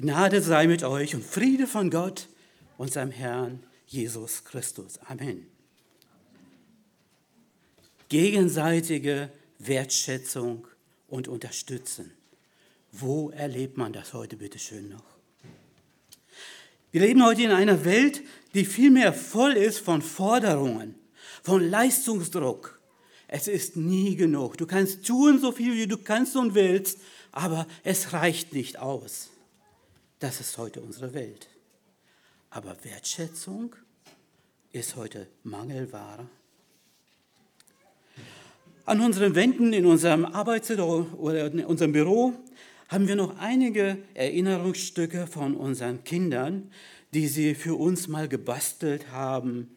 Gnade sei mit euch und Friede von Gott, unserem Herrn Jesus Christus. Amen. Gegenseitige Wertschätzung und Unterstützen. Wo erlebt man das heute bitte schön noch? Wir leben heute in einer Welt, die vielmehr voll ist von Forderungen, von Leistungsdruck. Es ist nie genug. Du kannst tun so viel, wie du kannst und willst, aber es reicht nicht aus. Das ist heute unsere Welt. Aber Wertschätzung ist heute Mangelware. An unseren Wänden in unserem Arbeits- oder in unserem Büro haben wir noch einige Erinnerungsstücke von unseren Kindern, die sie für uns mal gebastelt haben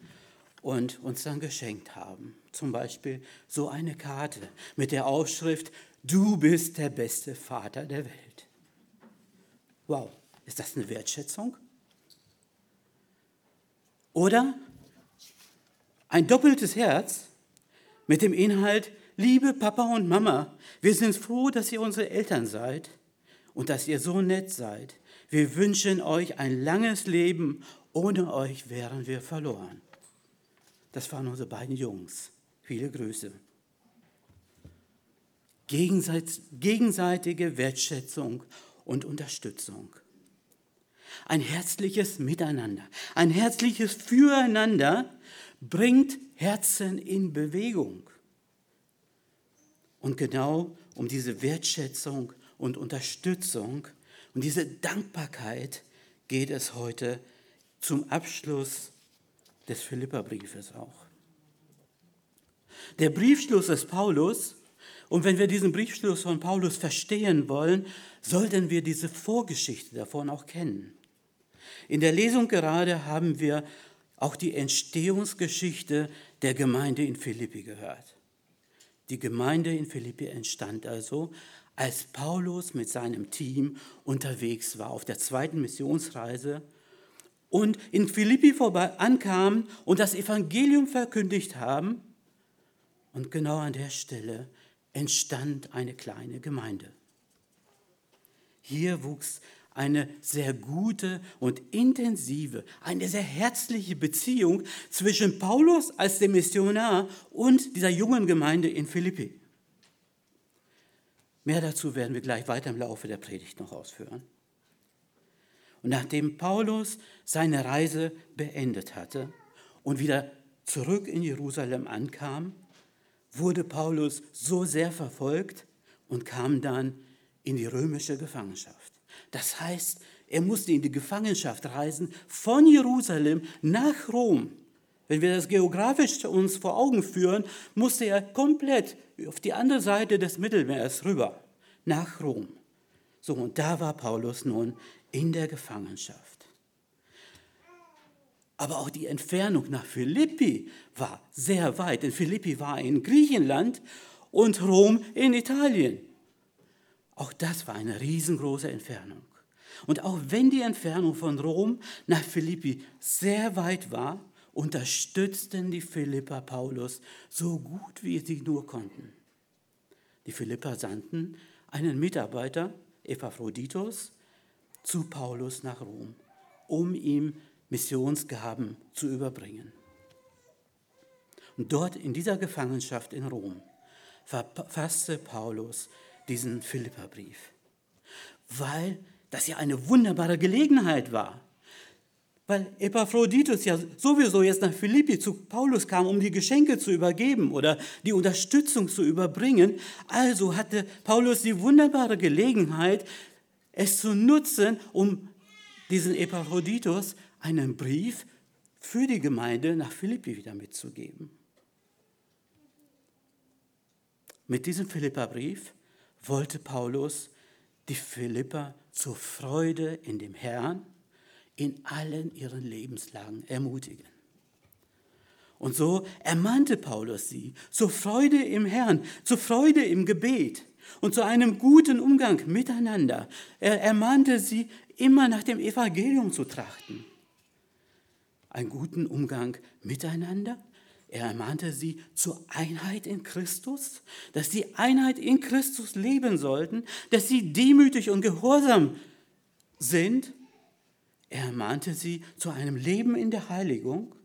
und uns dann geschenkt haben. Zum Beispiel so eine Karte mit der Aufschrift, du bist der beste Vater der Welt. Wow, ist das eine Wertschätzung? Oder ein doppeltes Herz mit dem Inhalt, liebe Papa und Mama, wir sind froh, dass ihr unsere Eltern seid und dass ihr so nett seid. Wir wünschen euch ein langes Leben. Ohne euch wären wir verloren. Das waren unsere beiden Jungs. Viele Grüße. Gegenseitige Wertschätzung und Unterstützung. Ein herzliches Miteinander, ein herzliches Füreinander bringt Herzen in Bewegung. Und genau um diese Wertschätzung und Unterstützung und diese Dankbarkeit geht es heute zum Abschluss des Philipperbriefes auch. Der Briefschluss des Paulus, und wenn wir diesen Briefschluss von Paulus verstehen wollen, sollten wir diese Vorgeschichte davon auch kennen. In der Lesung gerade haben wir auch die Entstehungsgeschichte der Gemeinde in Philippi gehört. Die Gemeinde in Philippi entstand also als Paulus mit seinem Team unterwegs war auf der zweiten Missionsreise und in Philippi vorbei ankam und das Evangelium verkündigt haben. Und genau an der Stelle entstand eine kleine Gemeinde. Hier wuchs eine sehr gute und intensive, eine sehr herzliche Beziehung zwischen Paulus als dem Missionar und dieser jungen Gemeinde in Philippi. Mehr dazu werden wir gleich weiter im Laufe der Predigt noch ausführen. Und nachdem Paulus seine Reise beendet hatte und wieder zurück in Jerusalem ankam, wurde Paulus so sehr verfolgt und kam dann in die römische Gefangenschaft. Das heißt, er musste in die Gefangenschaft reisen von Jerusalem nach Rom. Wenn wir das geografisch uns vor Augen führen, musste er komplett auf die andere Seite des Mittelmeers rüber, nach Rom. So, und da war Paulus nun in der Gefangenschaft. Aber auch die Entfernung nach Philippi war sehr weit, denn Philippi war in Griechenland und Rom in Italien. Auch das war eine riesengroße Entfernung. Und auch wenn die Entfernung von Rom nach Philippi sehr weit war, unterstützten die Philipper Paulus so gut wie sie nur konnten. Die Philipper sandten einen Mitarbeiter, Epaphroditus, zu Paulus nach Rom, um ihm Missionsgaben zu überbringen. Und dort in dieser Gefangenschaft in Rom verfasste Paulus diesen Philipperbrief, weil das ja eine wunderbare Gelegenheit war. Weil Epaphroditus ja sowieso jetzt nach Philippi zu Paulus kam, um die Geschenke zu übergeben oder die Unterstützung zu überbringen. Also hatte Paulus die wunderbare Gelegenheit, es zu nutzen, um diesen Epaphroditus einen Brief für die Gemeinde nach Philippi wieder mitzugeben. Mit diesem Philipperbrief wollte Paulus die Philipper zur Freude in dem Herrn in allen ihren Lebenslagen ermutigen. Und so ermahnte Paulus sie zur Freude im Herrn, zur Freude im Gebet und zu einem guten Umgang miteinander. Er ermahnte sie, immer nach dem Evangelium zu trachten. Einen guten Umgang miteinander er ermahnte sie zur Einheit in Christus, dass sie Einheit in Christus leben sollten, dass sie demütig und gehorsam sind. Er ermahnte sie zu einem Leben in der Heiligung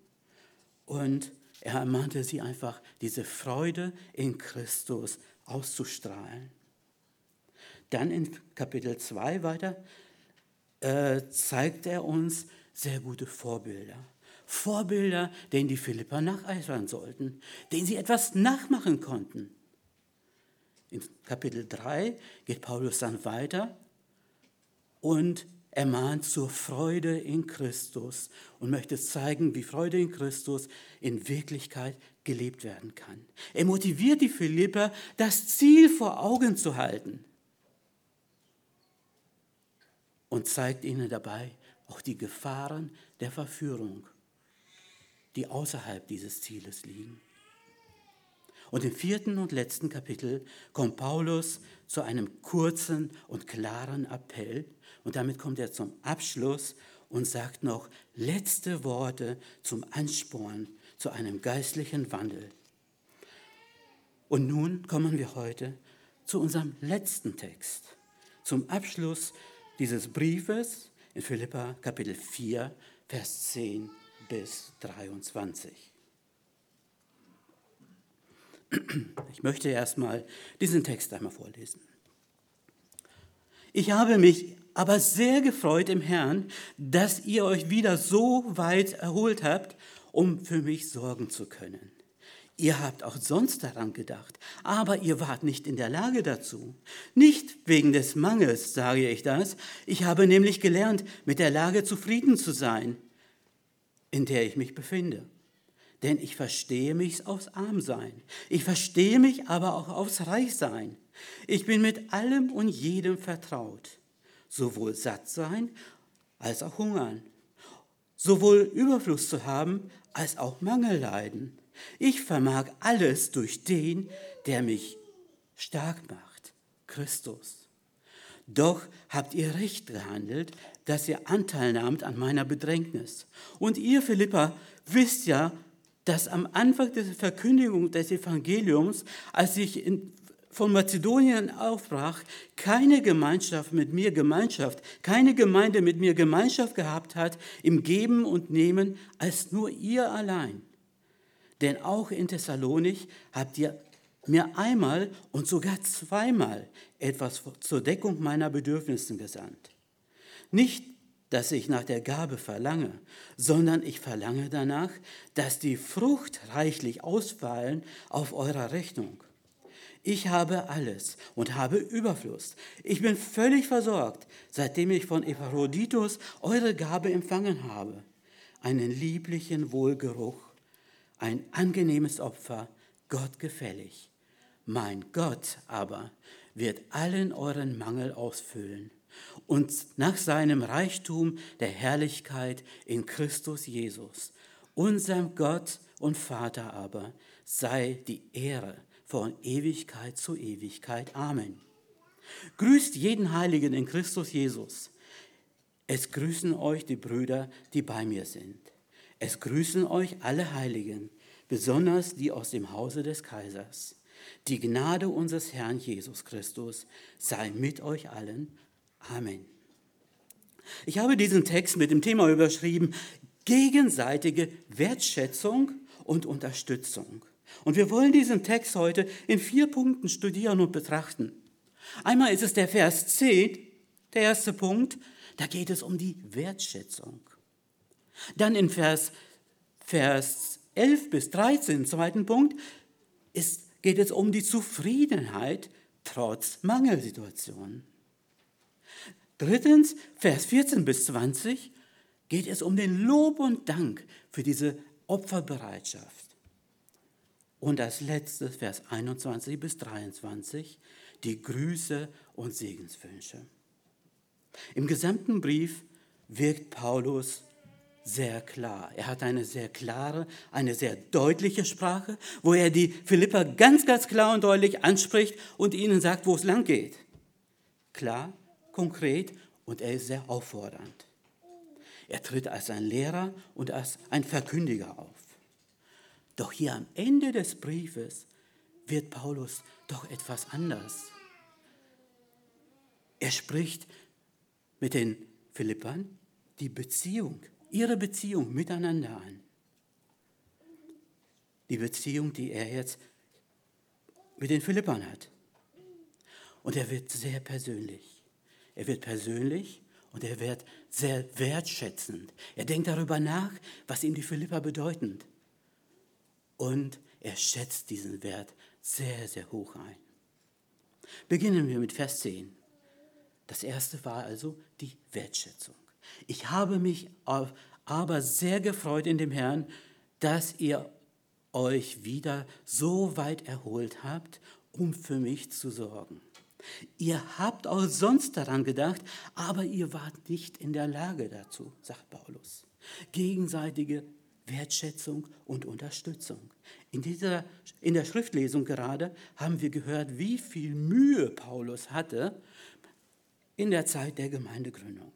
und er ermahnte sie einfach, diese Freude in Christus auszustrahlen. Dann in Kapitel 2 weiter äh, zeigt er uns sehr gute Vorbilder. Vorbilder, denen die Philipper nacheifern sollten, denen sie etwas nachmachen konnten. In Kapitel 3 geht Paulus dann weiter und ermahnt zur Freude in Christus und möchte zeigen, wie Freude in Christus in Wirklichkeit gelebt werden kann. Er motiviert die Philipper, das Ziel vor Augen zu halten und zeigt ihnen dabei auch die Gefahren der Verführung, die außerhalb dieses Zieles liegen. Und im vierten und letzten Kapitel kommt Paulus zu einem kurzen und klaren Appell und damit kommt er zum Abschluss und sagt noch letzte Worte zum Ansporn zu einem geistlichen Wandel. Und nun kommen wir heute zu unserem letzten Text, zum Abschluss dieses Briefes in Philippa Kapitel 4, Vers 10 bis 23. Ich möchte erstmal diesen Text einmal vorlesen. Ich habe mich aber sehr gefreut im Herrn, dass ihr euch wieder so weit erholt habt, um für mich sorgen zu können. Ihr habt auch sonst daran gedacht, aber ihr wart nicht in der Lage dazu. Nicht wegen des Mangels sage ich das. Ich habe nämlich gelernt, mit der Lage zufrieden zu sein, in der ich mich befinde. Denn ich verstehe mich aufs Armsein. Ich verstehe mich aber auch aufs Reichsein. Ich bin mit allem und jedem vertraut. Sowohl satt sein als auch hungern. Sowohl Überfluss zu haben als auch Mangel leiden ich vermag alles durch den, der mich stark macht, Christus. Doch habt ihr recht gehandelt, dass ihr Anteil nahmt an meiner Bedrängnis. Und ihr, Philippa, wisst ja, dass am Anfang der Verkündigung des Evangeliums, als ich in, von Mazedonien aufbrach, keine Gemeinschaft mit mir Gemeinschaft, keine Gemeinde mit mir Gemeinschaft gehabt hat im Geben und Nehmen, als nur ihr allein. Denn auch in Thessalonich habt ihr mir einmal und sogar zweimal etwas zur Deckung meiner Bedürfnisse gesandt. Nicht, dass ich nach der Gabe verlange, sondern ich verlange danach, dass die Frucht reichlich ausfallen auf eurer Rechnung. Ich habe alles und habe Überfluss. Ich bin völlig versorgt, seitdem ich von Epaphroditus eure Gabe empfangen habe, einen lieblichen Wohlgeruch ein angenehmes Opfer, Gott gefällig. Mein Gott aber wird allen euren Mangel ausfüllen und nach seinem Reichtum der Herrlichkeit in Christus Jesus, unserem Gott und Vater aber, sei die Ehre von Ewigkeit zu Ewigkeit. Amen. Grüßt jeden Heiligen in Christus Jesus. Es grüßen euch die Brüder, die bei mir sind. Es grüßen euch alle Heiligen, besonders die aus dem Hause des Kaisers. Die Gnade unseres Herrn Jesus Christus sei mit euch allen. Amen. Ich habe diesen Text mit dem Thema überschrieben, gegenseitige Wertschätzung und Unterstützung. Und wir wollen diesen Text heute in vier Punkten studieren und betrachten. Einmal ist es der Vers 10, der erste Punkt, da geht es um die Wertschätzung. Dann in Vers, Vers 11 bis 13, zweiten Punkt, ist, geht es um die Zufriedenheit trotz Mangelsituationen. Drittens, Vers 14 bis 20, geht es um den Lob und Dank für diese Opferbereitschaft. Und als letztes, Vers 21 bis 23, die Grüße und Segenswünsche. Im gesamten Brief wirkt Paulus sehr klar. Er hat eine sehr klare, eine sehr deutliche Sprache, wo er die Philipper ganz, ganz klar und deutlich anspricht und ihnen sagt, wo es lang geht. Klar, konkret und er ist sehr auffordernd. Er tritt als ein Lehrer und als ein Verkündiger auf. Doch hier am Ende des Briefes wird Paulus doch etwas anders. Er spricht mit den Philippern die Beziehung, ihre Beziehung miteinander an. Die Beziehung, die er jetzt mit den Philippern hat. Und er wird sehr persönlich. Er wird persönlich und er wird sehr wertschätzend. Er denkt darüber nach, was ihm die Philipper bedeuten. Und er schätzt diesen Wert sehr, sehr hoch ein. Beginnen wir mit Vers 10. Das erste war also die Wertschätzung. Ich habe mich aber sehr gefreut in dem Herrn, dass ihr euch wieder so weit erholt habt, um für mich zu sorgen. Ihr habt auch sonst daran gedacht, aber ihr wart nicht in der Lage dazu, sagt Paulus. Gegenseitige Wertschätzung und Unterstützung. In, dieser, in der Schriftlesung gerade haben wir gehört, wie viel Mühe Paulus hatte in der Zeit der Gemeindegründung.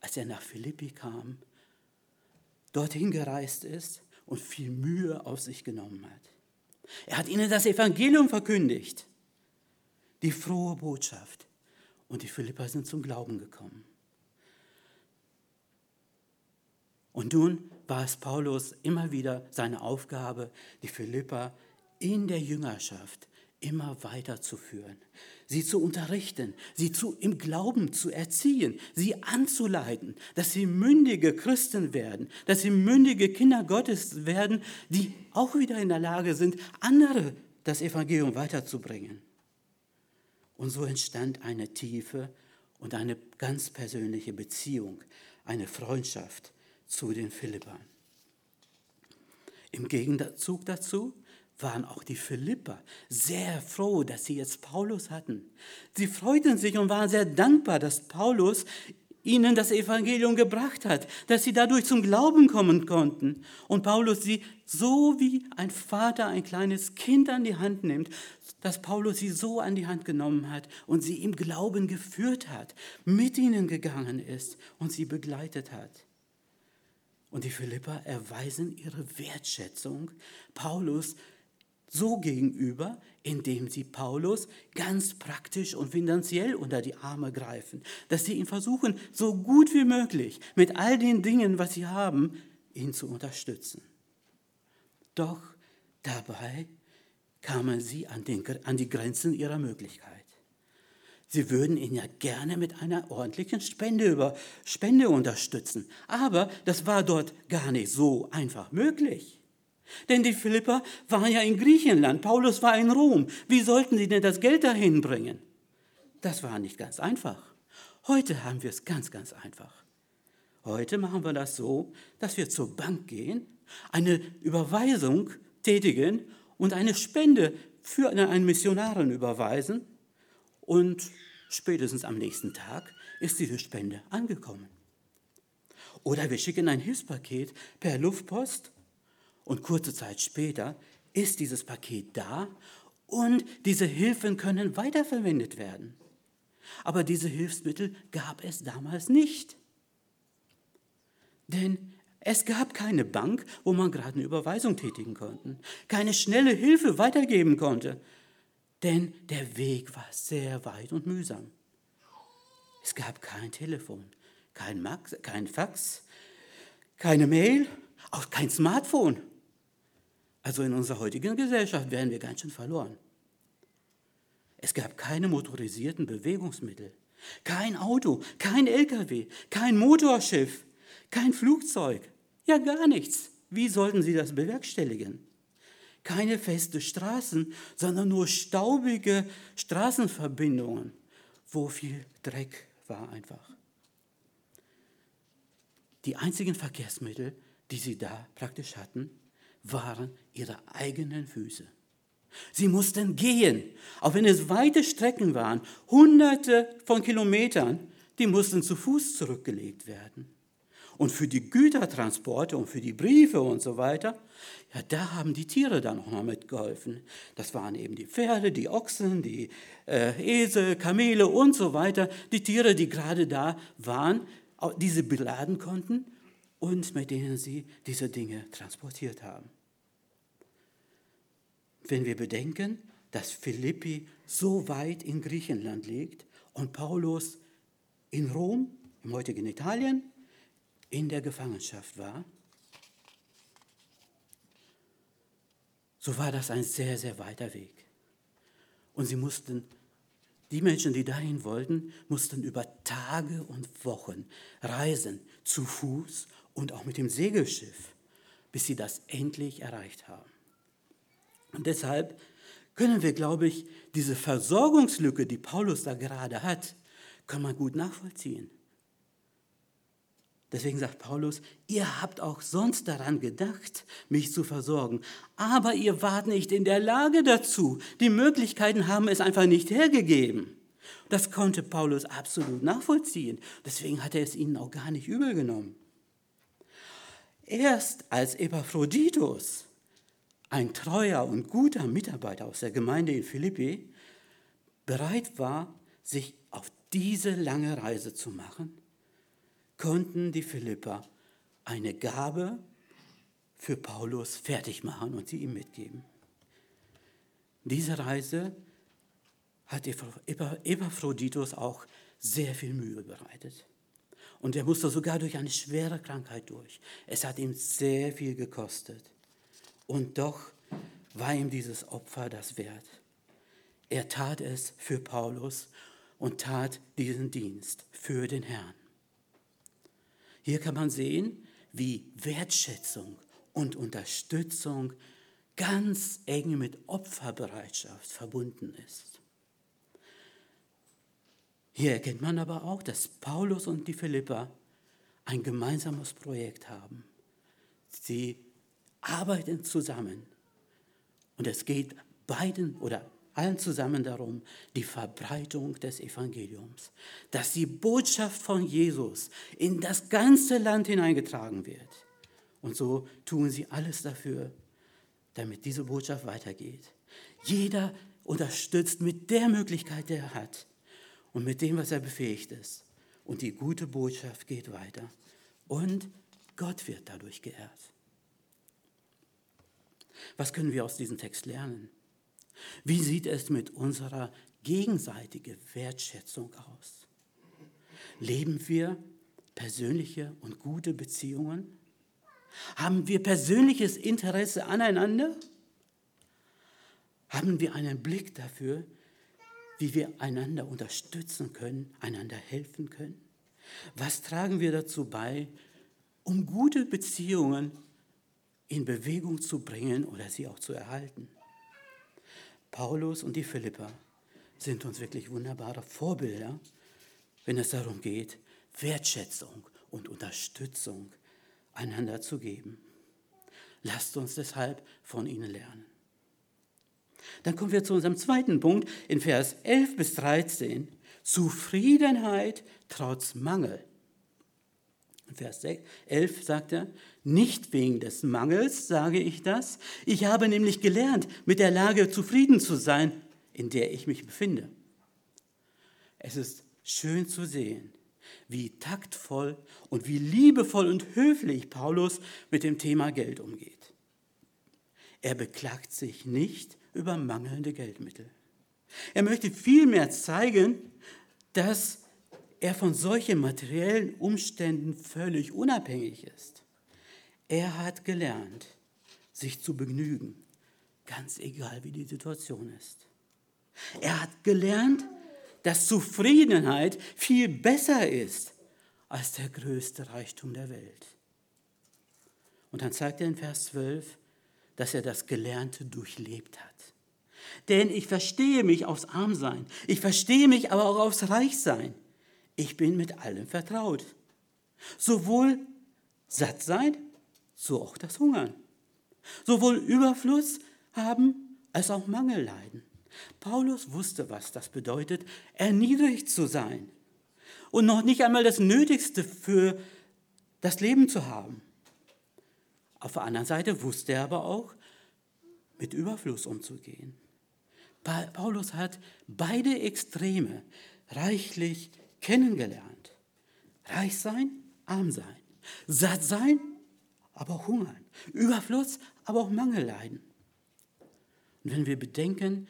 Als er nach Philippi kam, dorthin gereist ist und viel Mühe auf sich genommen hat. Er hat ihnen das Evangelium verkündigt, die frohe Botschaft. Und die Philipper sind zum Glauben gekommen. Und nun war es Paulus immer wieder seine Aufgabe, die Philipper in der Jüngerschaft immer weiterzuführen, sie zu unterrichten, sie zu, im Glauben zu erziehen, sie anzuleiten, dass sie mündige Christen werden, dass sie mündige Kinder Gottes werden, die auch wieder in der Lage sind, andere das Evangelium weiterzubringen. Und so entstand eine tiefe und eine ganz persönliche Beziehung, eine Freundschaft zu den Philippern. Im Gegenzug dazu waren auch die Philipper sehr froh, dass sie jetzt Paulus hatten. Sie freuten sich und waren sehr dankbar, dass Paulus ihnen das Evangelium gebracht hat, dass sie dadurch zum Glauben kommen konnten. Und Paulus sie so wie ein Vater ein kleines Kind an die Hand nimmt, dass Paulus sie so an die Hand genommen hat und sie im Glauben geführt hat, mit ihnen gegangen ist und sie begleitet hat. Und die Philipper erweisen ihre Wertschätzung Paulus so gegenüber, indem sie Paulus ganz praktisch und finanziell unter die Arme greifen, dass sie ihn versuchen, so gut wie möglich mit all den Dingen, was sie haben, ihn zu unterstützen. Doch dabei kamen sie an, den, an die Grenzen ihrer Möglichkeit. Sie würden ihn ja gerne mit einer ordentlichen Spende, über, Spende unterstützen, aber das war dort gar nicht so einfach möglich. Denn die Philipper waren ja in Griechenland, Paulus war in Rom. Wie sollten sie denn das Geld dahin bringen? Das war nicht ganz einfach. Heute haben wir es ganz, ganz einfach. Heute machen wir das so, dass wir zur Bank gehen, eine Überweisung tätigen und eine Spende für einen Missionaren überweisen und spätestens am nächsten Tag ist diese Spende angekommen. Oder wir schicken ein Hilfspaket per Luftpost und kurze Zeit später ist dieses Paket da und diese Hilfen können weiterverwendet werden. Aber diese Hilfsmittel gab es damals nicht. Denn es gab keine Bank, wo man gerade eine Überweisung tätigen konnte, keine schnelle Hilfe weitergeben konnte, denn der Weg war sehr weit und mühsam. Es gab kein Telefon, kein, Max, kein Fax, keine Mail, auch kein Smartphone. Also in unserer heutigen Gesellschaft wären wir ganz schön verloren. Es gab keine motorisierten Bewegungsmittel, kein Auto, kein LKW, kein Motorschiff, kein Flugzeug, ja gar nichts. Wie sollten sie das bewerkstelligen? Keine feste Straßen, sondern nur staubige Straßenverbindungen, wo viel Dreck war einfach. Die einzigen Verkehrsmittel, die sie da praktisch hatten, waren ihre eigenen Füße. Sie mussten gehen, auch wenn es weite Strecken waren, hunderte von Kilometern, die mussten zu Fuß zurückgelegt werden. Und für die Gütertransporte und für die Briefe und so weiter, ja, da haben die Tiere dann auch noch mitgeholfen. Das waren eben die Pferde, die Ochsen, die äh, Esel, Kamele und so weiter. Die Tiere, die gerade da waren, die sie beladen konnten und mit denen sie diese Dinge transportiert haben wenn wir bedenken, dass Philippi so weit in Griechenland liegt und Paulus in Rom, im heutigen Italien, in der Gefangenschaft war, so war das ein sehr, sehr weiter Weg. Und sie mussten, die Menschen, die dahin wollten, mussten über Tage und Wochen reisen, zu Fuß und auch mit dem Segelschiff, bis sie das endlich erreicht haben. Und deshalb können wir, glaube ich, diese Versorgungslücke, die Paulus da gerade hat, kann man gut nachvollziehen. Deswegen sagt Paulus, ihr habt auch sonst daran gedacht, mich zu versorgen, aber ihr wart nicht in der Lage dazu. Die Möglichkeiten haben es einfach nicht hergegeben. Das konnte Paulus absolut nachvollziehen. Deswegen hat er es ihnen auch gar nicht übel genommen. Erst als Epaphroditus, ein treuer und guter Mitarbeiter aus der Gemeinde in Philippi, bereit war, sich auf diese lange Reise zu machen, konnten die Philipper eine Gabe für Paulus fertig machen und sie ihm mitgeben. Diese Reise hat Epaphroditus auch sehr viel Mühe bereitet. Und er musste sogar durch eine schwere Krankheit durch. Es hat ihm sehr viel gekostet. Und doch war ihm dieses Opfer das wert. Er tat es für Paulus und tat diesen Dienst für den Herrn. Hier kann man sehen, wie Wertschätzung und Unterstützung ganz eng mit Opferbereitschaft verbunden ist. Hier erkennt man aber auch, dass Paulus und die Philipper ein gemeinsames Projekt haben. Sie arbeiten zusammen und es geht beiden oder allen zusammen darum, die Verbreitung des Evangeliums, dass die Botschaft von Jesus in das ganze Land hineingetragen wird. Und so tun sie alles dafür, damit diese Botschaft weitergeht. Jeder unterstützt mit der Möglichkeit, die er hat und mit dem, was er befähigt ist. Und die gute Botschaft geht weiter. Und Gott wird dadurch geehrt. Was können wir aus diesem Text lernen? Wie sieht es mit unserer gegenseitigen Wertschätzung aus? Leben wir persönliche und gute Beziehungen? Haben wir persönliches Interesse aneinander? Haben wir einen Blick dafür, wie wir einander unterstützen können, einander helfen können? Was tragen wir dazu bei, um gute Beziehungen in Bewegung zu bringen oder sie auch zu erhalten? Paulus und die Philipper sind uns wirklich wunderbare Vorbilder, wenn es darum geht, Wertschätzung und Unterstützung einander zu geben. Lasst uns deshalb von ihnen lernen. Dann kommen wir zu unserem zweiten Punkt in Vers 11 bis 13. Zufriedenheit trotz Mangel. Vers 11 sagt er, nicht wegen des Mangels sage ich das, ich habe nämlich gelernt, mit der Lage zufrieden zu sein, in der ich mich befinde. Es ist schön zu sehen, wie taktvoll und wie liebevoll und höflich Paulus mit dem Thema Geld umgeht. Er beklagt sich nicht über mangelnde Geldmittel. Er möchte vielmehr zeigen, dass er von solchen materiellen Umständen völlig unabhängig ist. Er hat gelernt, sich zu begnügen, ganz egal wie die Situation ist. Er hat gelernt, dass Zufriedenheit viel besser ist als der größte Reichtum der Welt. Und dann zeigt er in Vers 12, dass er das Gelernte durchlebt hat. Denn ich verstehe mich aufs Armsein, ich verstehe mich aber auch aufs Reichsein ich bin mit allem vertraut. Sowohl satt sein, so auch das Hungern. Sowohl Überfluss haben als auch Mangel leiden. Paulus wusste, was das bedeutet, erniedrigt zu sein und noch nicht einmal das Nötigste für das Leben zu haben. Auf der anderen Seite wusste er aber auch, mit Überfluss umzugehen. Paulus hat beide Extreme reichlich kennengelernt. Reich sein, arm sein. Satt sein, aber hungern. Überfluss, aber auch Mangel leiden. Und wenn wir bedenken,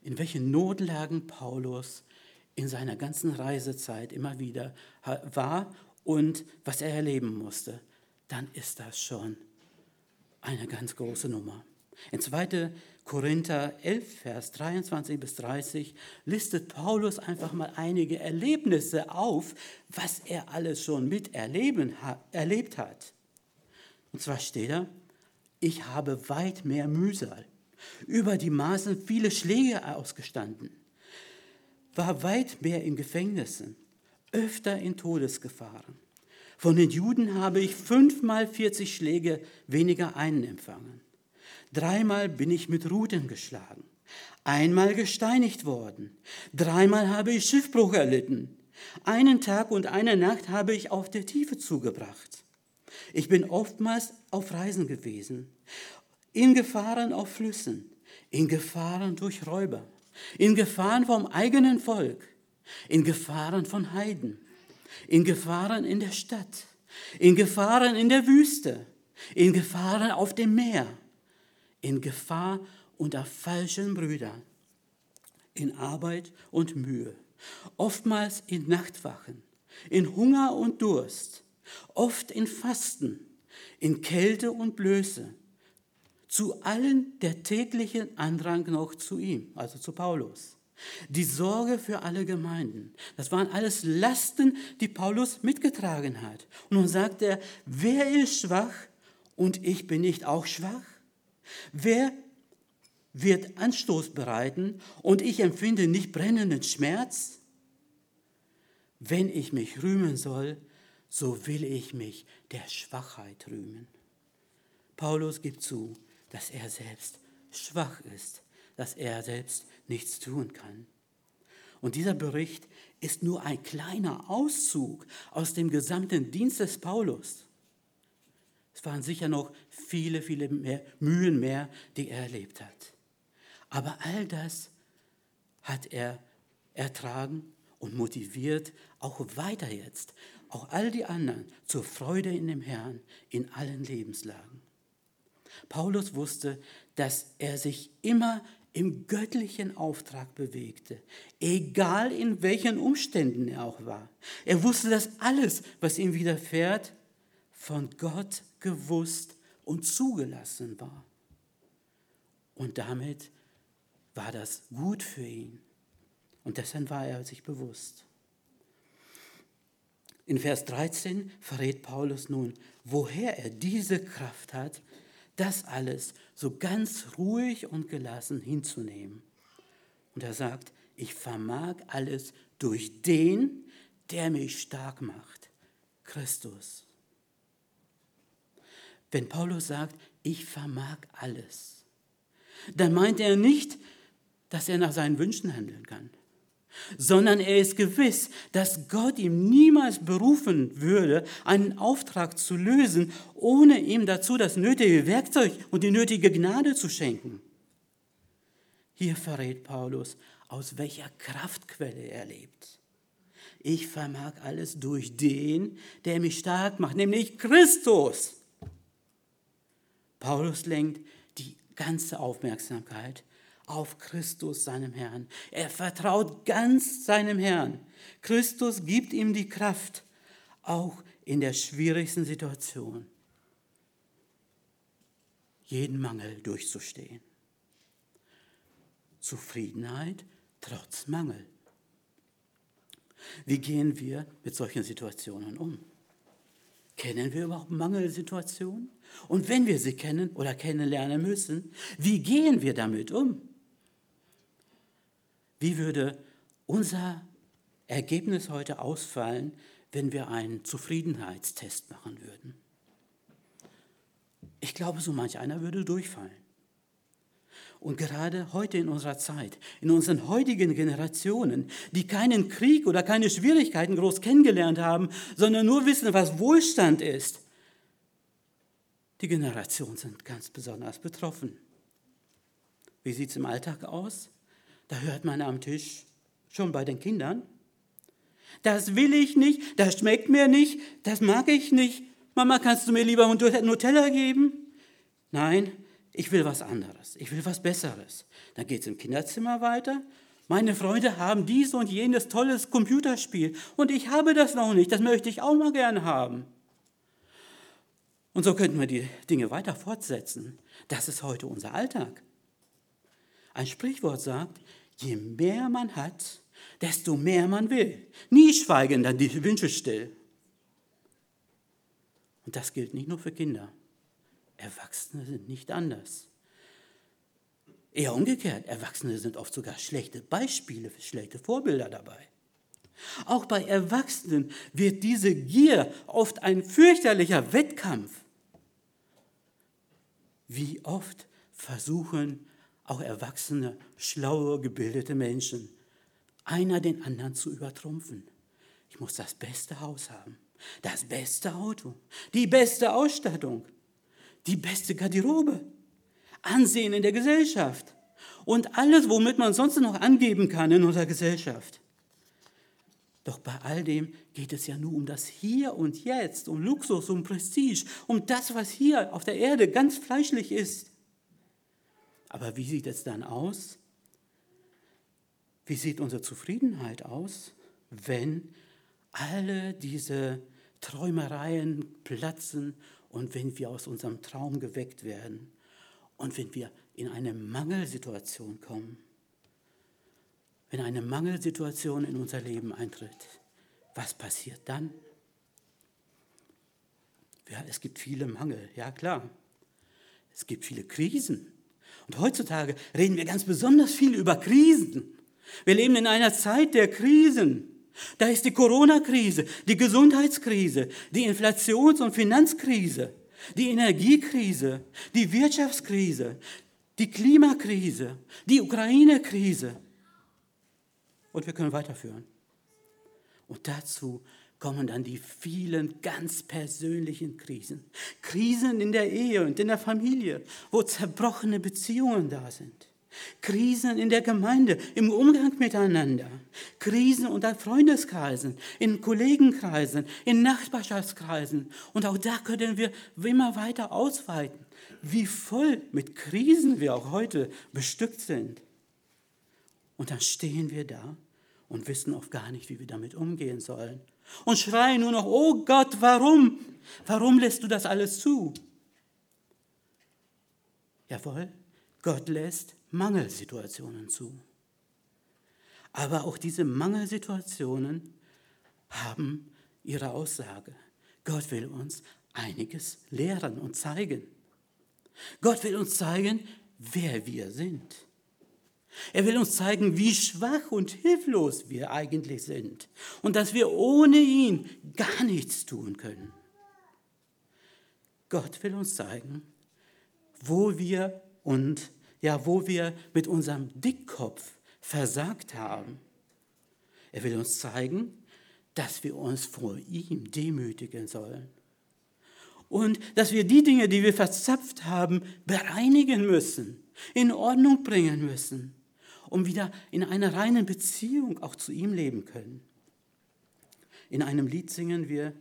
in welchen Notlagen Paulus in seiner ganzen Reisezeit immer wieder war und was er erleben musste, dann ist das schon eine ganz große Nummer. In 2. Korinther 11, Vers 23 bis 30 listet Paulus einfach mal einige Erlebnisse auf, was er alles schon miterleben, erlebt hat. Und zwar steht da, ich habe weit mehr Mühsal, über die Maßen viele Schläge ausgestanden, war weit mehr in Gefängnissen, öfter in Todesgefahren. Von den Juden habe ich fünfmal 40 Schläge weniger einen empfangen. Dreimal bin ich mit Ruten geschlagen, einmal gesteinigt worden, dreimal habe ich Schiffbruch erlitten, einen Tag und eine Nacht habe ich auf der Tiefe zugebracht. Ich bin oftmals auf Reisen gewesen, in Gefahren auf Flüssen, in Gefahren durch Räuber, in Gefahren vom eigenen Volk, in Gefahren von Heiden, in Gefahren in der Stadt, in Gefahren in der Wüste, in Gefahren auf dem Meer, in Gefahr unter falschen Brüdern, in Arbeit und Mühe, oftmals in Nachtwachen, in Hunger und Durst, oft in Fasten, in Kälte und Blöße, zu allen der täglichen Andrang noch zu ihm, also zu Paulus. Die Sorge für alle Gemeinden. Das waren alles Lasten, die Paulus mitgetragen hat. Und nun sagt er, wer ist schwach und ich bin nicht auch schwach? Wer wird Anstoß bereiten und ich empfinde nicht brennenden Schmerz? Wenn ich mich rühmen soll, so will ich mich der Schwachheit rühmen. Paulus gibt zu, dass er selbst schwach ist, dass er selbst nichts tun kann. Und dieser Bericht ist nur ein kleiner Auszug aus dem gesamten Dienst des Paulus. Es waren sicher noch viele, viele mehr, Mühen mehr, die er erlebt hat. Aber all das hat er ertragen und motiviert, auch weiter jetzt, auch all die anderen zur Freude in dem Herrn in allen Lebenslagen. Paulus wusste, dass er sich immer im göttlichen Auftrag bewegte, egal in welchen Umständen er auch war. Er wusste, dass alles, was ihm widerfährt, von Gott gewusst und zugelassen war. Und damit war das gut für ihn. Und dessen war er sich bewusst. In Vers 13 verrät Paulus nun, woher er diese Kraft hat, das alles so ganz ruhig und gelassen hinzunehmen. Und er sagt, ich vermag alles durch den, der mich stark macht, Christus. Wenn Paulus sagt, ich vermag alles, dann meint er nicht, dass er nach seinen Wünschen handeln kann, sondern er ist gewiss, dass Gott ihm niemals berufen würde, einen Auftrag zu lösen, ohne ihm dazu das nötige Werkzeug und die nötige Gnade zu schenken. Hier verrät Paulus, aus welcher Kraftquelle er lebt. Ich vermag alles durch den, der mich stark macht, nämlich Christus. Paulus lenkt die ganze Aufmerksamkeit auf Christus, seinem Herrn. Er vertraut ganz seinem Herrn. Christus gibt ihm die Kraft, auch in der schwierigsten Situation, jeden Mangel durchzustehen. Zufriedenheit trotz Mangel. Wie gehen wir mit solchen Situationen um? Kennen wir überhaupt Mangelsituationen? Und wenn wir sie kennen oder kennenlernen müssen, wie gehen wir damit um? Wie würde unser Ergebnis heute ausfallen, wenn wir einen Zufriedenheitstest machen würden? Ich glaube, so manch einer würde durchfallen. Und gerade heute in unserer Zeit, in unseren heutigen Generationen, die keinen Krieg oder keine Schwierigkeiten groß kennengelernt haben, sondern nur wissen, was Wohlstand ist, die Generationen sind ganz besonders betroffen. Wie sieht es im Alltag aus? Da hört man am Tisch schon bei den Kindern. Das will ich nicht, das schmeckt mir nicht, das mag ich nicht. Mama, kannst du mir lieber Nutella geben? Nein, ich will was anderes, ich will was Besseres. Dann geht es im Kinderzimmer weiter. Meine Freunde haben dies und jenes tolles Computerspiel und ich habe das noch nicht, das möchte ich auch mal gern haben. Und so könnten wir die Dinge weiter fortsetzen. Das ist heute unser Alltag. Ein Sprichwort sagt, je mehr man hat, desto mehr man will. Nie schweigen dann die Wünsche still. Und das gilt nicht nur für Kinder. Erwachsene sind nicht anders. Eher umgekehrt, Erwachsene sind oft sogar schlechte Beispiele, schlechte Vorbilder dabei. Auch bei Erwachsenen wird diese Gier oft ein fürchterlicher Wettkampf. Wie oft versuchen auch erwachsene, schlaue, gebildete Menschen, einer den anderen zu übertrumpfen. Ich muss das beste Haus haben, das beste Auto, die beste Ausstattung, die beste Garderobe, Ansehen in der Gesellschaft und alles, womit man sonst noch angeben kann in unserer Gesellschaft. Doch bei all dem geht es ja nur um das Hier und Jetzt, um Luxus, um Prestige, um das, was hier auf der Erde ganz fleischlich ist. Aber wie sieht es dann aus? Wie sieht unsere Zufriedenheit aus, wenn alle diese Träumereien platzen und wenn wir aus unserem Traum geweckt werden und wenn wir in eine Mangelsituation kommen? Wenn eine Mangelsituation in unser Leben eintritt, was passiert dann? Ja, es gibt viele Mangel, ja klar. Es gibt viele Krisen. Und heutzutage reden wir ganz besonders viel über Krisen. Wir leben in einer Zeit der Krisen. Da ist die Corona-Krise, die Gesundheitskrise, die Inflations- und Finanzkrise, die Energiekrise, die Wirtschaftskrise, die Klimakrise, die Ukraine-Krise. Und wir können weiterführen. Und dazu kommen dann die vielen ganz persönlichen Krisen. Krisen in der Ehe und in der Familie, wo zerbrochene Beziehungen da sind. Krisen in der Gemeinde, im Umgang miteinander. Krisen unter Freundeskreisen, in Kollegenkreisen, in Nachbarschaftskreisen. Und auch da können wir immer weiter ausweiten, wie voll mit Krisen wir auch heute bestückt sind. Und dann stehen wir da und wissen oft gar nicht, wie wir damit umgehen sollen. Und schreien nur noch, oh Gott, warum? Warum lässt du das alles zu? Jawohl, Gott lässt Mangelsituationen zu. Aber auch diese Mangelsituationen haben ihre Aussage. Gott will uns einiges lehren und zeigen. Gott will uns zeigen, wer wir sind. Er will uns zeigen, wie schwach und hilflos wir eigentlich sind und dass wir ohne ihn gar nichts tun können. Gott will uns zeigen, wo wir und ja, wo wir mit unserem Dickkopf versagt haben. Er will uns zeigen, dass wir uns vor ihm demütigen sollen. Und dass wir die Dinge, die wir verzapft haben, bereinigen müssen, in Ordnung bringen müssen, um wieder in einer reinen Beziehung auch zu ihm leben können. In einem Lied singen wir,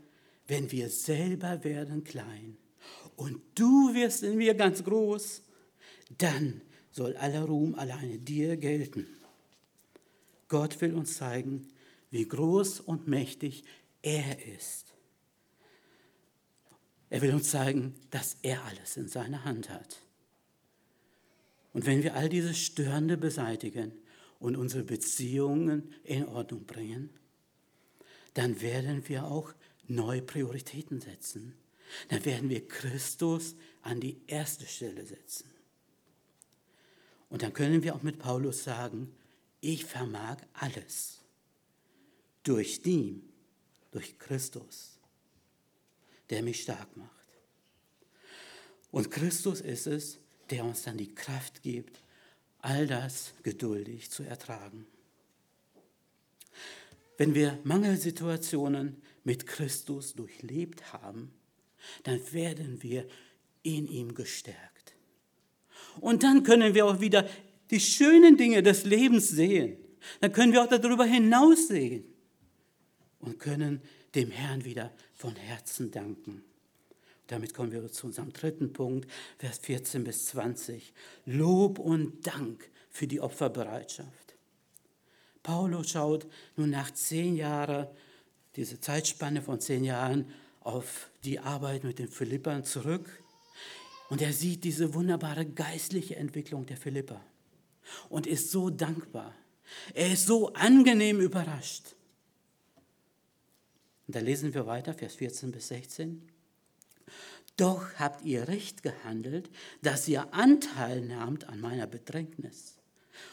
wenn wir selber werden klein und du wirst in mir ganz groß, dann soll aller Ruhm alleine dir gelten. Gott will uns zeigen, wie groß und mächtig er ist. Er will uns zeigen, dass er alles in seiner Hand hat. Und wenn wir all diese Störende beseitigen und unsere Beziehungen in Ordnung bringen, dann werden wir auch neue Prioritäten setzen. Dann werden wir Christus an die erste Stelle setzen. Und dann können wir auch mit Paulus sagen, ich vermag alles durch ihn, durch Christus, der mich stark macht. Und Christus ist es, der uns dann die Kraft gibt, all das geduldig zu ertragen. Wenn wir Mangelsituationen mit Christus durchlebt haben, dann werden wir in ihm gestärkt. Und dann können wir auch wieder die schönen Dinge des Lebens sehen. Dann können wir auch darüber hinaus sehen und können dem Herrn wieder von Herzen danken. Damit kommen wir zu unserem dritten Punkt, Vers 14 bis 20. Lob und Dank für die Opferbereitschaft. Paulus schaut nun nach zehn Jahren, diese Zeitspanne von zehn Jahren, auf die Arbeit mit den Philippern zurück und er sieht diese wunderbare geistliche Entwicklung der Philipper und ist so dankbar. Er ist so angenehm überrascht. Und da lesen wir weiter, Vers 14 bis 16. Doch habt ihr recht gehandelt, dass ihr Anteil nahmt an meiner Bedrängnis.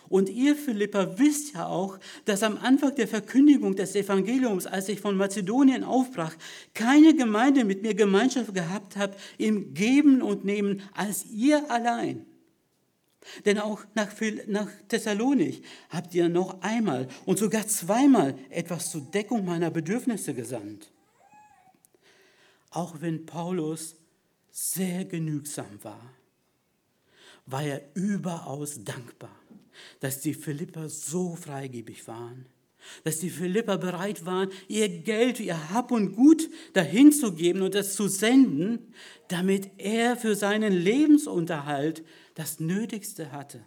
Und ihr, Philippa, wisst ja auch, dass am Anfang der Verkündigung des Evangeliums, als ich von Mazedonien aufbrach, keine Gemeinde mit mir Gemeinschaft gehabt hat im Geben und Nehmen als ihr allein. Denn auch nach, nach Thessalonik habt ihr noch einmal und sogar zweimal etwas zur Deckung meiner Bedürfnisse gesandt. Auch wenn Paulus sehr genügsam war, war er überaus dankbar, dass die Philipper so freigebig waren, dass die Philipper bereit waren, ihr Geld, ihr Hab und Gut dahin zu geben und es zu senden, damit er für seinen Lebensunterhalt das Nötigste hatte.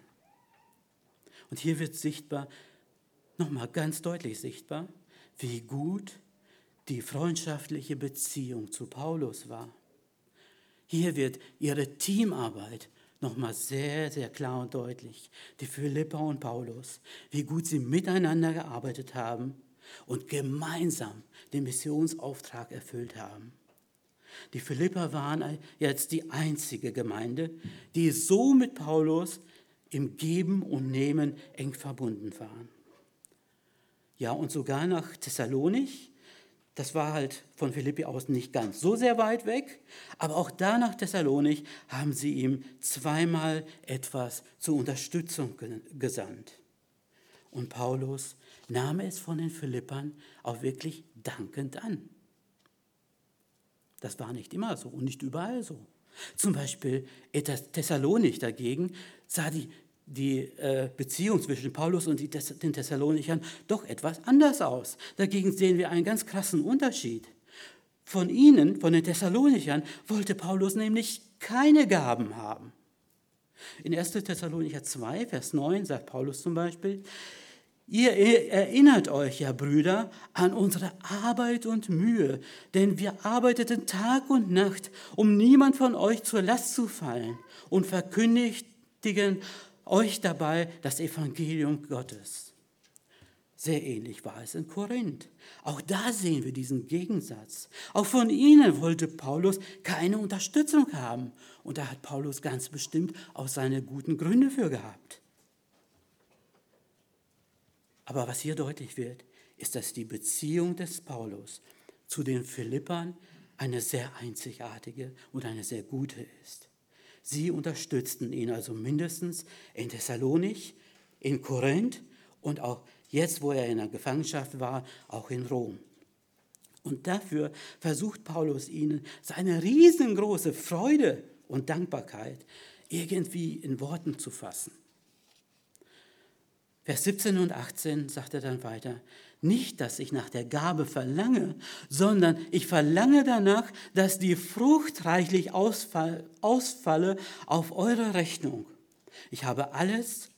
Und hier wird sichtbar, nochmal ganz deutlich sichtbar, wie gut die freundschaftliche Beziehung zu Paulus war. Hier wird ihre Teamarbeit nochmal sehr, sehr klar und deutlich. Die Philippa und Paulus, wie gut sie miteinander gearbeitet haben und gemeinsam den Missionsauftrag erfüllt haben. Die Philipper waren jetzt die einzige Gemeinde, die so mit Paulus im Geben und Nehmen eng verbunden waren. Ja, und sogar nach Thessalonich, das war halt von Philippi aus nicht ganz so sehr weit weg, aber auch da nach Thessalonich haben sie ihm zweimal etwas zur Unterstützung gesandt. Und Paulus nahm es von den Philippern auch wirklich dankend an. Das war nicht immer so und nicht überall so. Zum Beispiel Thessalonik dagegen sah die, die äh, Beziehung zwischen Paulus und den Thessalonichern doch etwas anders aus. Dagegen sehen wir einen ganz krassen Unterschied. Von ihnen, von den Thessalonichern, wollte Paulus nämlich keine Gaben haben. In 1. Thessalonicher 2, Vers 9 sagt Paulus zum Beispiel, Ihr erinnert euch ja, Brüder, an unsere Arbeit und Mühe, denn wir arbeiteten Tag und Nacht, um niemand von euch zur Last zu fallen und verkündigten euch dabei das Evangelium Gottes. Sehr ähnlich war es in Korinth. Auch da sehen wir diesen Gegensatz. Auch von ihnen wollte Paulus keine Unterstützung haben. Und da hat Paulus ganz bestimmt auch seine guten Gründe für gehabt. Aber was hier deutlich wird, ist, dass die Beziehung des Paulus zu den Philippern eine sehr einzigartige und eine sehr gute ist. Sie unterstützten ihn also mindestens in Thessalonich, in Korinth und auch jetzt, wo er in der Gefangenschaft war, auch in Rom. Und dafür versucht Paulus ihnen seine riesengroße Freude und Dankbarkeit irgendwie in Worten zu fassen. Vers 17 und 18 sagt er dann weiter, nicht, dass ich nach der Gabe verlange, sondern ich verlange danach, dass die Frucht reichlich ausfall, ausfalle auf eure Rechnung. Ich habe alles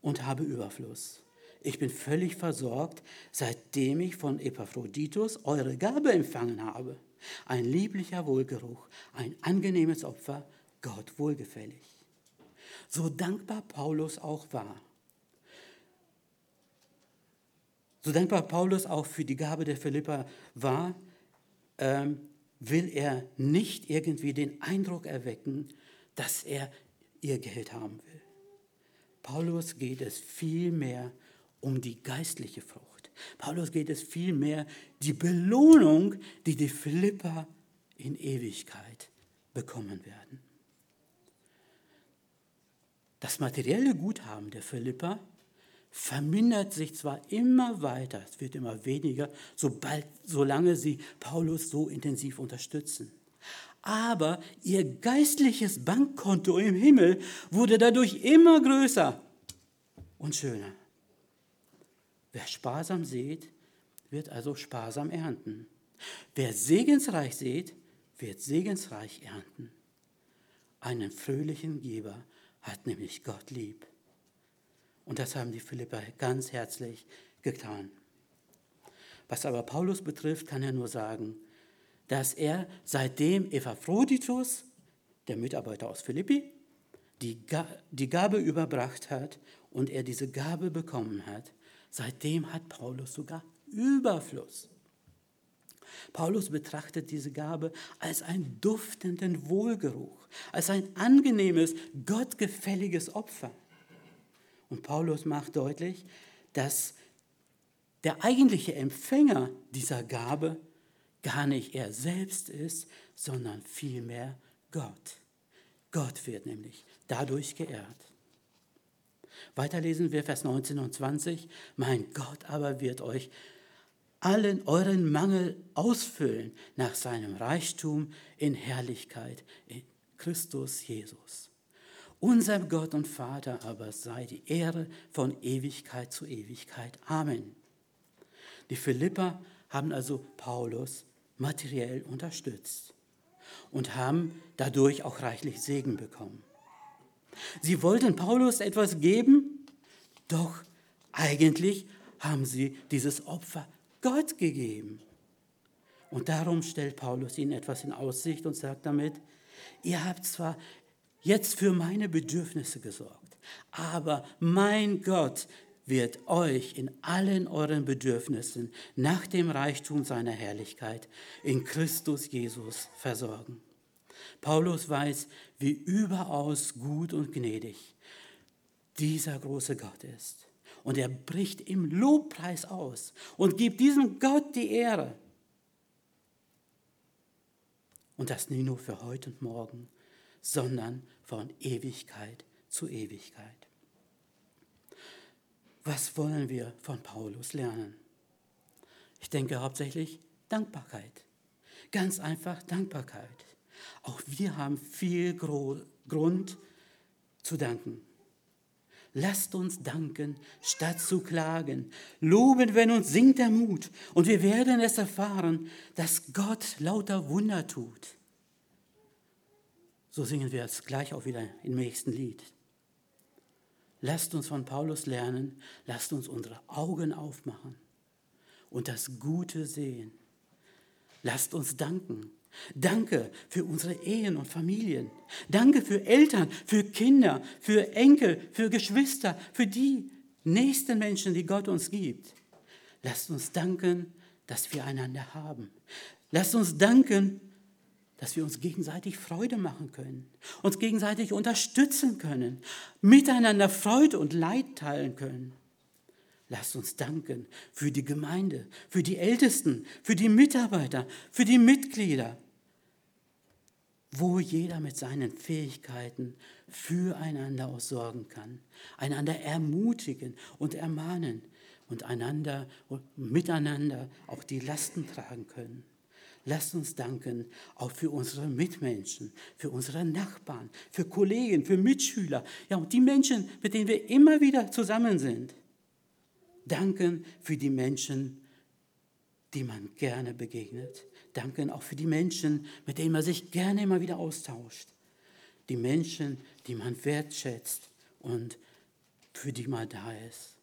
und habe Überfluss. Ich bin völlig versorgt, seitdem ich von Epaphroditus eure Gabe empfangen habe. Ein lieblicher Wohlgeruch, ein angenehmes Opfer, Gott wohlgefällig. So dankbar Paulus auch war, So dankbar Paulus auch für die Gabe der Philippa war, ähm, will er nicht irgendwie den Eindruck erwecken, dass er ihr Geld haben will. Paulus geht es vielmehr um die geistliche Frucht. Paulus geht es vielmehr die Belohnung, die die Philippa in Ewigkeit bekommen werden. Das materielle Guthaben der Philippa vermindert sich zwar immer weiter, es wird immer weniger, sobald, solange sie Paulus so intensiv unterstützen. Aber ihr geistliches Bankkonto im Himmel wurde dadurch immer größer und schöner. Wer sparsam sät, wird also sparsam ernten. Wer segensreich sät, wird segensreich ernten. Einen fröhlichen Geber hat nämlich Gott lieb. Und das haben die Philipper ganz herzlich, getan. Was aber Paulus betrifft, kann er nur sagen, dass er seitdem Epaphroditus, der Mitarbeiter aus Philippi, die Gabe überbracht hat und er diese Gabe bekommen hat, seitdem hat Paulus sogar Überfluss. Paulus betrachtet diese Gabe als einen duftenden Wohlgeruch, als ein angenehmes, gottgefälliges Opfer. Und Paulus macht deutlich, dass der eigentliche Empfänger dieser Gabe gar nicht er selbst ist, sondern vielmehr Gott. Gott wird nämlich dadurch geehrt. Weiter lesen wir Vers 19 und 20. Mein Gott aber wird euch allen euren Mangel ausfüllen nach seinem Reichtum in Herrlichkeit in Christus Jesus. Unserem Gott und Vater aber sei die Ehre von Ewigkeit zu Ewigkeit. Amen. Die Philipper haben also Paulus materiell unterstützt und haben dadurch auch reichlich Segen bekommen. Sie wollten Paulus etwas geben, doch eigentlich haben sie dieses Opfer Gott gegeben. Und darum stellt Paulus ihnen etwas in Aussicht und sagt damit, ihr habt zwar jetzt für meine Bedürfnisse gesorgt, aber mein Gott wird euch in allen euren Bedürfnissen nach dem Reichtum seiner Herrlichkeit in Christus Jesus versorgen. Paulus weiß, wie überaus gut und gnädig dieser große Gott ist. Und er bricht im Lobpreis aus und gibt diesem Gott die Ehre. Und das nicht nur für heute und morgen, sondern von Ewigkeit zu Ewigkeit. Was wollen wir von Paulus lernen? Ich denke hauptsächlich Dankbarkeit. Ganz einfach Dankbarkeit. Auch wir haben viel Grund zu danken. Lasst uns danken, statt zu klagen. Loben, wenn uns singt der Mut. Und wir werden es erfahren, dass Gott lauter Wunder tut. So singen wir es gleich auch wieder im nächsten Lied. Lasst uns von Paulus lernen, lasst uns unsere Augen aufmachen und das Gute sehen. Lasst uns danken. Danke für unsere Ehen und Familien. Danke für Eltern, für Kinder, für Enkel, für Geschwister, für die nächsten Menschen, die Gott uns gibt. Lasst uns danken, dass wir einander haben. Lasst uns danken, dass wir uns gegenseitig Freude machen können, uns gegenseitig unterstützen können, miteinander Freude und Leid teilen können. Lasst uns danken für die Gemeinde, für die Ältesten, für die Mitarbeiter, für die Mitglieder, wo jeder mit seinen Fähigkeiten füreinander aussorgen kann, einander ermutigen und ermahnen und einander und miteinander auch die Lasten tragen können. Lasst uns danken auch für unsere Mitmenschen, für unsere Nachbarn, für Kollegen, für Mitschüler, ja, und die Menschen, mit denen wir immer wieder zusammen sind. Danken für die Menschen, die man gerne begegnet. Danken auch für die Menschen, mit denen man sich gerne immer wieder austauscht. Die Menschen, die man wertschätzt und für die man da ist.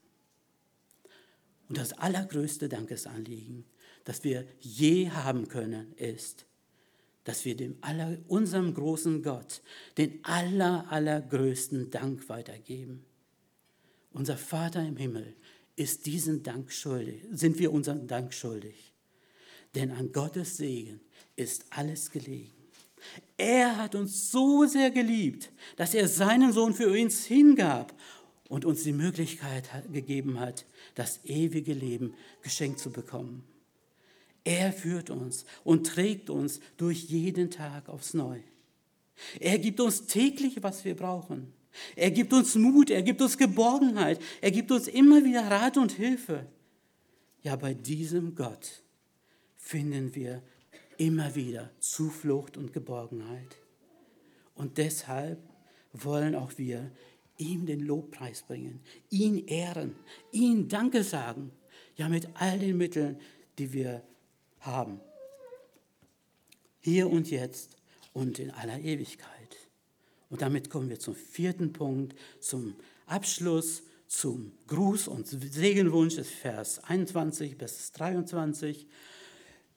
Und das allergrößte Dankesanliegen das wir je haben können, ist, dass wir dem aller, unserem großen Gott den aller, allergrößten Dank weitergeben. Unser Vater im Himmel ist diesen Dank schuldig, sind wir unseren Dank schuldig. Denn an Gottes Segen ist alles gelegen. Er hat uns so sehr geliebt, dass er seinen Sohn für uns hingab und uns die Möglichkeit gegeben hat, das ewige Leben geschenkt zu bekommen. Er führt uns und trägt uns durch jeden Tag aufs Neue. Er gibt uns täglich, was wir brauchen. Er gibt uns Mut, er gibt uns Geborgenheit, er gibt uns immer wieder Rat und Hilfe. Ja, bei diesem Gott finden wir immer wieder Zuflucht und Geborgenheit. Und deshalb wollen auch wir ihm den Lobpreis bringen, ihn ehren, ihn Danke sagen, ja mit all den Mitteln, die wir haben. Hier und jetzt und in aller Ewigkeit. Und damit kommen wir zum vierten Punkt, zum Abschluss, zum Gruß und Segenwunsch des Vers 21 bis 23.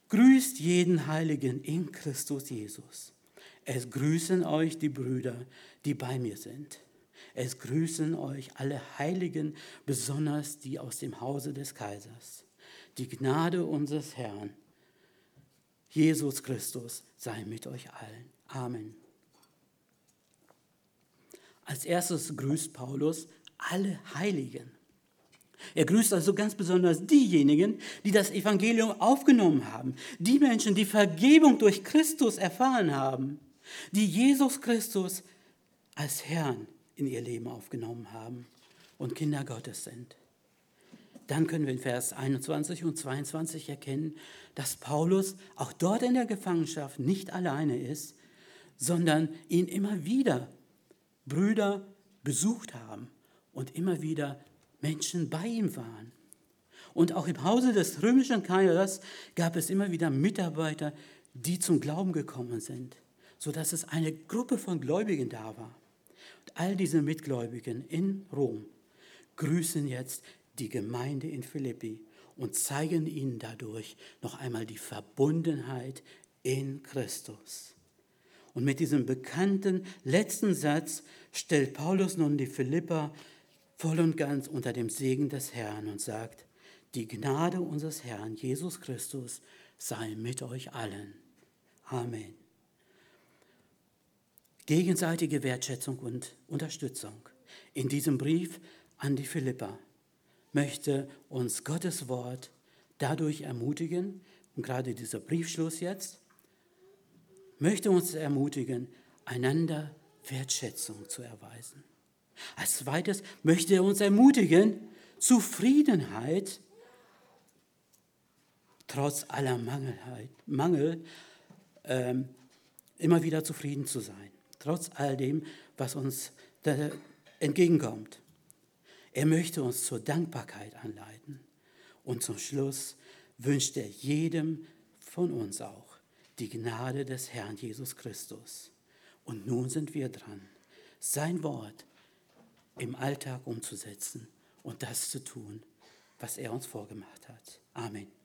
Grüßt jeden Heiligen in Christus Jesus. Es grüßen euch die Brüder, die bei mir sind. Es grüßen euch alle Heiligen, besonders die aus dem Hause des Kaisers. Die Gnade unseres Herrn, Jesus Christus, sei mit euch allen. Amen. Als erstes grüßt Paulus alle Heiligen. Er grüßt also ganz besonders diejenigen, die das Evangelium aufgenommen haben, die Menschen, die Vergebung durch Christus erfahren haben, die Jesus Christus als Herrn in ihr Leben aufgenommen haben und Kinder Gottes sind. Dann können wir in Vers 21 und 22 erkennen, dass Paulus auch dort in der Gefangenschaft nicht alleine ist, sondern ihn immer wieder Brüder besucht haben und immer wieder Menschen bei ihm waren. Und auch im Hause des römischen Kaisers gab es immer wieder Mitarbeiter, die zum Glauben gekommen sind, sodass es eine Gruppe von Gläubigen da war. Und all diese Mitgläubigen in Rom grüßen jetzt die Gemeinde in Philippi und zeigen ihnen dadurch noch einmal die Verbundenheit in Christus. Und mit diesem bekannten letzten Satz stellt Paulus nun die Philipper voll und ganz unter dem Segen des Herrn und sagt, die Gnade unseres Herrn Jesus Christus sei mit euch allen. Amen. Gegenseitige Wertschätzung und Unterstützung. In diesem Brief an die Philipper möchte uns Gottes Wort dadurch ermutigen, und gerade dieser Briefschluss jetzt, möchte uns ermutigen, einander Wertschätzung zu erweisen. Als zweites möchte er uns ermutigen, Zufriedenheit trotz aller Mangelheit, Mangel ähm, immer wieder zufrieden zu sein, trotz all dem, was uns entgegenkommt. Er möchte uns zur Dankbarkeit anleiten. Und zum Schluss wünscht er jedem von uns auch die Gnade des Herrn Jesus Christus. Und nun sind wir dran, sein Wort im Alltag umzusetzen und das zu tun, was er uns vorgemacht hat. Amen.